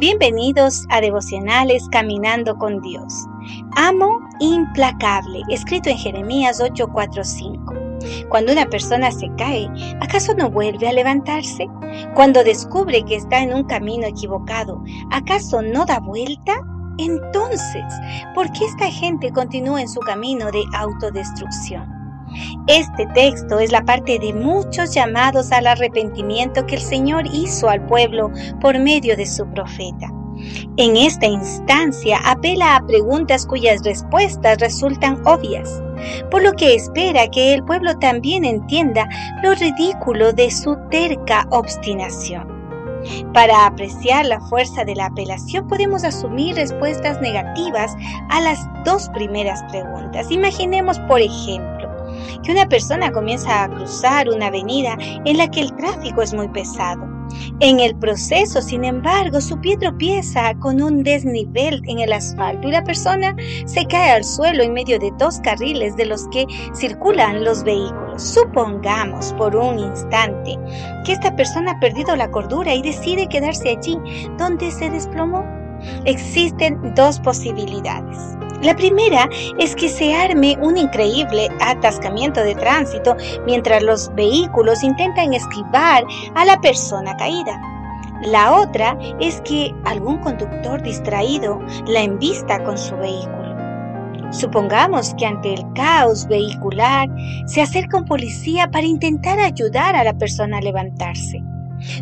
Bienvenidos a Devocionales Caminando con Dios. Amo implacable, escrito en Jeremías 8:45. Cuando una persona se cae, ¿acaso no vuelve a levantarse? Cuando descubre que está en un camino equivocado, ¿acaso no da vuelta? Entonces, ¿por qué esta gente continúa en su camino de autodestrucción? Este texto es la parte de muchos llamados al arrepentimiento que el Señor hizo al pueblo por medio de su profeta. En esta instancia apela a preguntas cuyas respuestas resultan obvias, por lo que espera que el pueblo también entienda lo ridículo de su terca obstinación. Para apreciar la fuerza de la apelación podemos asumir respuestas negativas a las dos primeras preguntas. Imaginemos, por ejemplo, que una persona comienza a cruzar una avenida en la que el tráfico es muy pesado. En el proceso, sin embargo, su pie tropieza con un desnivel en el asfalto y la persona se cae al suelo en medio de dos carriles de los que circulan los vehículos. Supongamos por un instante que esta persona ha perdido la cordura y decide quedarse allí donde se desplomó. Existen dos posibilidades. La primera es que se arme un increíble atascamiento de tránsito mientras los vehículos intentan esquivar a la persona caída. La otra es que algún conductor distraído la embista con su vehículo. Supongamos que ante el caos vehicular se acerca un policía para intentar ayudar a la persona a levantarse.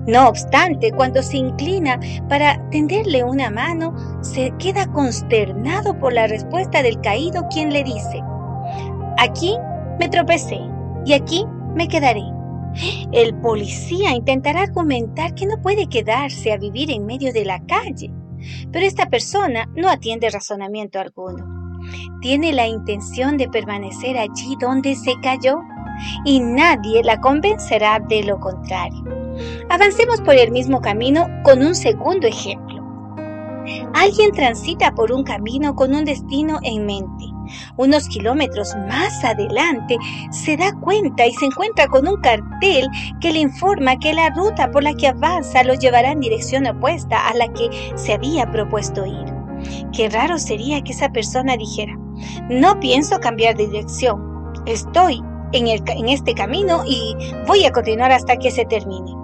No obstante, cuando se inclina para tenderle una mano, se queda consternado por la respuesta del caído quien le dice, aquí me tropecé y aquí me quedaré. El policía intentará argumentar que no puede quedarse a vivir en medio de la calle, pero esta persona no atiende razonamiento alguno. Tiene la intención de permanecer allí donde se cayó y nadie la convencerá de lo contrario. Avancemos por el mismo camino con un segundo ejemplo. Alguien transita por un camino con un destino en mente. Unos kilómetros más adelante se da cuenta y se encuentra con un cartel que le informa que la ruta por la que avanza lo llevará en dirección opuesta a la que se había propuesto ir. Qué raro sería que esa persona dijera, no pienso cambiar de dirección, estoy en, en este camino y voy a continuar hasta que se termine.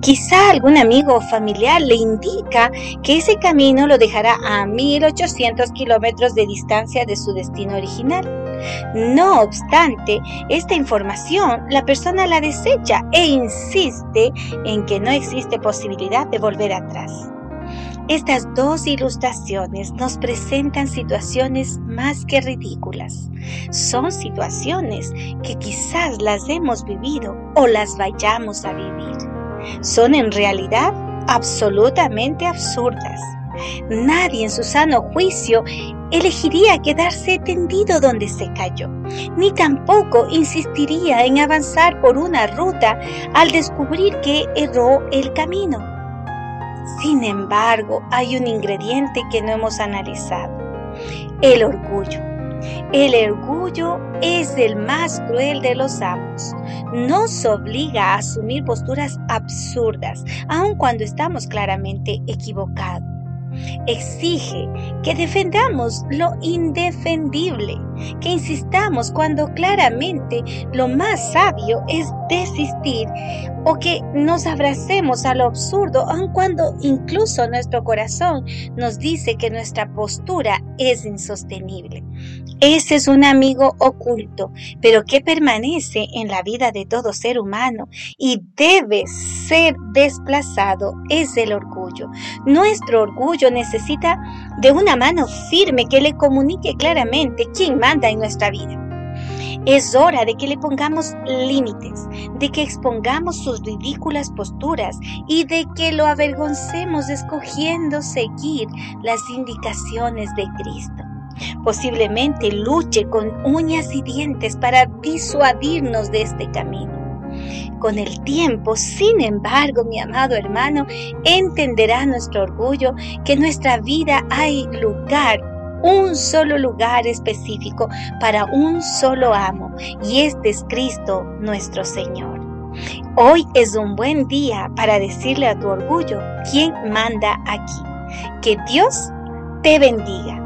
Quizá algún amigo o familiar le indica que ese camino lo dejará a 1800 kilómetros de distancia de su destino original. No obstante, esta información la persona la desecha e insiste en que no existe posibilidad de volver atrás. Estas dos ilustraciones nos presentan situaciones más que ridículas. Son situaciones que quizás las hemos vivido o las vayamos a vivir son en realidad absolutamente absurdas. Nadie en su sano juicio elegiría quedarse tendido donde se cayó, ni tampoco insistiría en avanzar por una ruta al descubrir que erró el camino. Sin embargo, hay un ingrediente que no hemos analizado, el orgullo. El orgullo es el más cruel de los amos. Nos obliga a asumir posturas absurdas, aun cuando estamos claramente equivocados exige que defendamos lo indefendible, que insistamos cuando claramente lo más sabio es desistir o que nos abracemos a lo absurdo, aun cuando incluso nuestro corazón nos dice que nuestra postura es insostenible. Ese es un amigo oculto, pero que permanece en la vida de todo ser humano y debe ser desplazado, es el orgullo. Nuestro orgullo necesita de una mano firme que le comunique claramente quién manda en nuestra vida. Es hora de que le pongamos límites, de que expongamos sus ridículas posturas y de que lo avergoncemos escogiendo seguir las indicaciones de Cristo. Posiblemente luche con uñas y dientes para disuadirnos de este camino. Con el tiempo, sin embargo, mi amado hermano, entenderá nuestro orgullo que en nuestra vida hay lugar un solo lugar específico para un solo amo, y este es Cristo nuestro Señor. Hoy es un buen día para decirle a tu orgullo quién manda aquí. Que Dios te bendiga.